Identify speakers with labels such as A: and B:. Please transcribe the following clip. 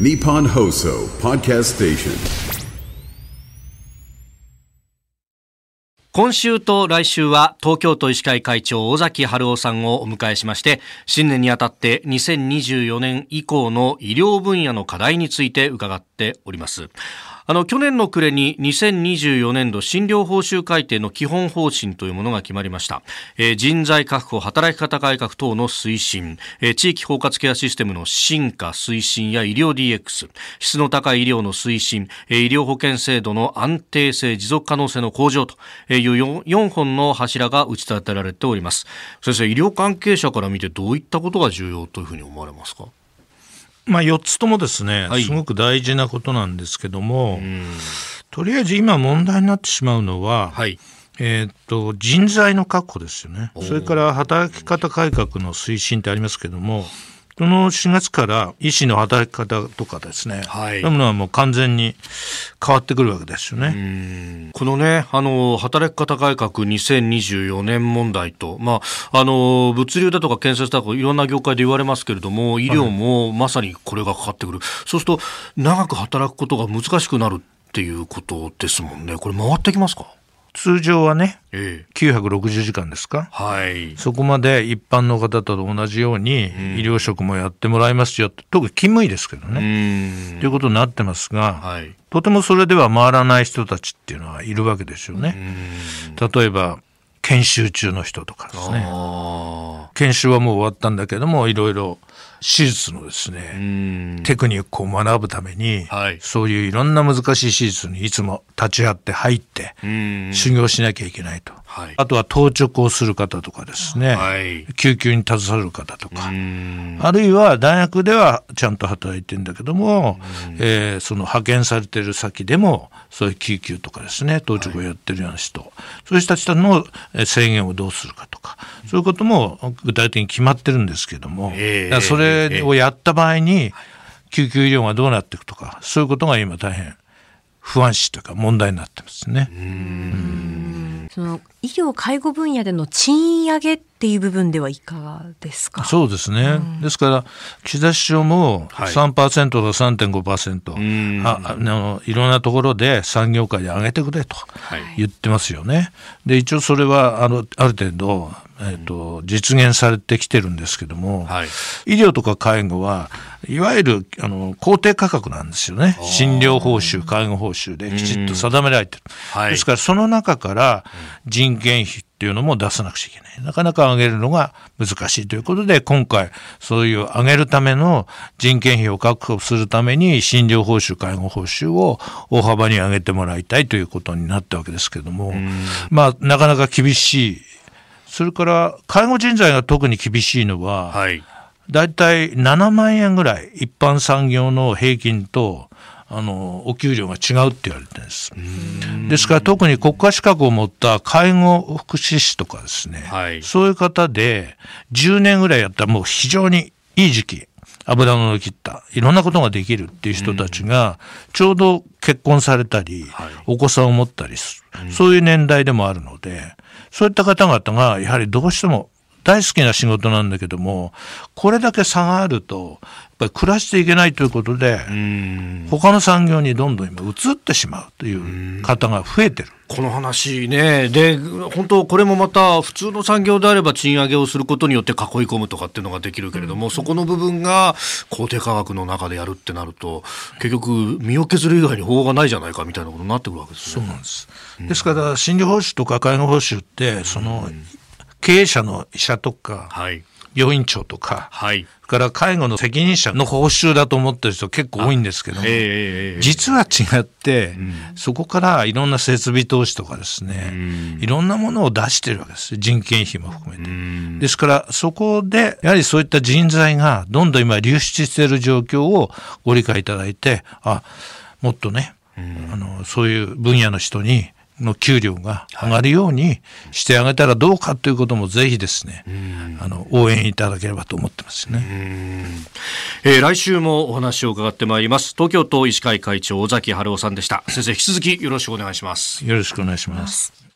A: ニポンホーソーパーキャストステーション
B: 今週と来週は東京都医師会会長尾崎春夫さんをお迎えしまして新年にあたって2024年以降の医療分野の課題について伺ってております。あの去年の暮れに2024年度診療報酬改定の基本方針というものが決まりました、えー、人材確保働き方改革等の推進、えー、地域包括ケアシステムの進化推進や医療 DX 質の高い医療の推進、えー、医療保険制度の安定性持続可能性の向上と。いう 4, 4本の柱が打ち立てられております。先生医療関係者から見てどういったことが重要というふうに思われますか？
C: まあ、4つともですね、はい、すごく大事なことなんですけども、とりあえず今問題になってしまうのは、はい、えー、っと人材の確保ですよね。それから働き方改革の推進ってありますけどもこの4月から医師の働き方とかですね、はい、そういうものはもう完全に変わってくるわけですよね。
B: このね、あの、働き方改革2024年問題と、まあ、あの、物流だとか建設だとかいろんな業界で言われますけれども、医療もまさにこれがかかってくる。はい、そうすると、長く働くことが難しくなるっていうことですもんね。これ回ってきますか？
C: 通常はね、ええ、960時間ですか、はい、そこまで一般の方と同じように医療職もやってもらいますよ、特に勤務医ですけどね、ということになってますが、はい、とてもそれでは回らない人たちっていうのはいるわけですよね。例えば研修中の人とかですね。研修はもう終わったんだけどもいろいろ手術のですねテクニックを学ぶために、はい、そういういろんな難しい手術にいつも立ち会って入って修行しなきゃいけないと、はい、あとは当直をする方とかですね、はい、救急に携わる方とか。あるいは大学ではちゃんと働いてるんだけども、えー、その派遣されてる先でもそういう救急とかですね当直をやってるような人、そういう人たちの制限をどうするかとか。そういうことも具体的に決まってるんですけども、えー、それをやった場合に救急医療がどうなっていくとかそういうことが今大変不安視というか問題になってますね。
D: その医療介護分野での賃上げっていう部分ではいかがですか？
C: そうですね、うん、ですから岸田首相も3%と3.5%、はい、ああのいろんなところで産業界で上げてくれと言ってますよね。はい、で一応それはあのある程度えーと、実現されてきてるんですけども、はい、医療とか介護はいわゆるあの公定価格なんですよね。診療報酬介護報酬できちっと定められてる、はい、ですからその中から人件費っていうのも出さなくちゃいけない。なかなか上げるのが難しいということで今回そういう上げるための人件費を確保するために診療報酬介護報酬を大幅に上げてもらいたいということになったわけですけれどもまあなかなか厳しいそれから介護人材が特に厳しいのは、はい、だいたい7万円ぐらい一般産業の平均とあのお給料が違うって言われてるんです。ですから特に国家資格を持った介護福祉士とかですね、はい、そういう方で10年ぐらいやったらもう非常にいい時期油の切ったいろんなことができるっていう人たちがちょうど結婚されたり、お子さんを持ったりする、そういう年代でもあるのでそういった方々がやはりどうしても大好きな仕事なんだけどもこれだけ差があるとやっぱり暮らしていけないということで他の産業にどんどん今移ってしまうという方が増えてる。
B: この話ね、で、本当、これもまた、普通の産業であれば賃上げをすることによって囲い込むとかっていうのができるけれども、そこの部分が公定価格の中でやるってなると、結局、身を削る以外に法がないじゃないかみたいなことになってくるわけです
C: ね。そうなんです。ですから、診療報酬とか介護報酬って、その、経営者の医者とか、はい。病院長とか、はい、から介護の責任者の報酬だと思ってる人結構多いんですけども、えー、実は違って、うん、そこからいろんな設備投資とかですね、うん、いろんなものを出してるわけです人件費も含めて、うん、ですからそこでやはりそういった人材がどんどん今流出している状況をご理解いただいてあもっとね、あのそういう分野の人にの給料が上がるようにしてあげたらどうかということもぜひですね、あの応援いただければと思ってますね、
B: えー、来週もお話を伺ってまいります。東京都医師会会長尾崎春夫さんでした。先生引き続きよろしくお願いします。
C: よろしくお願いします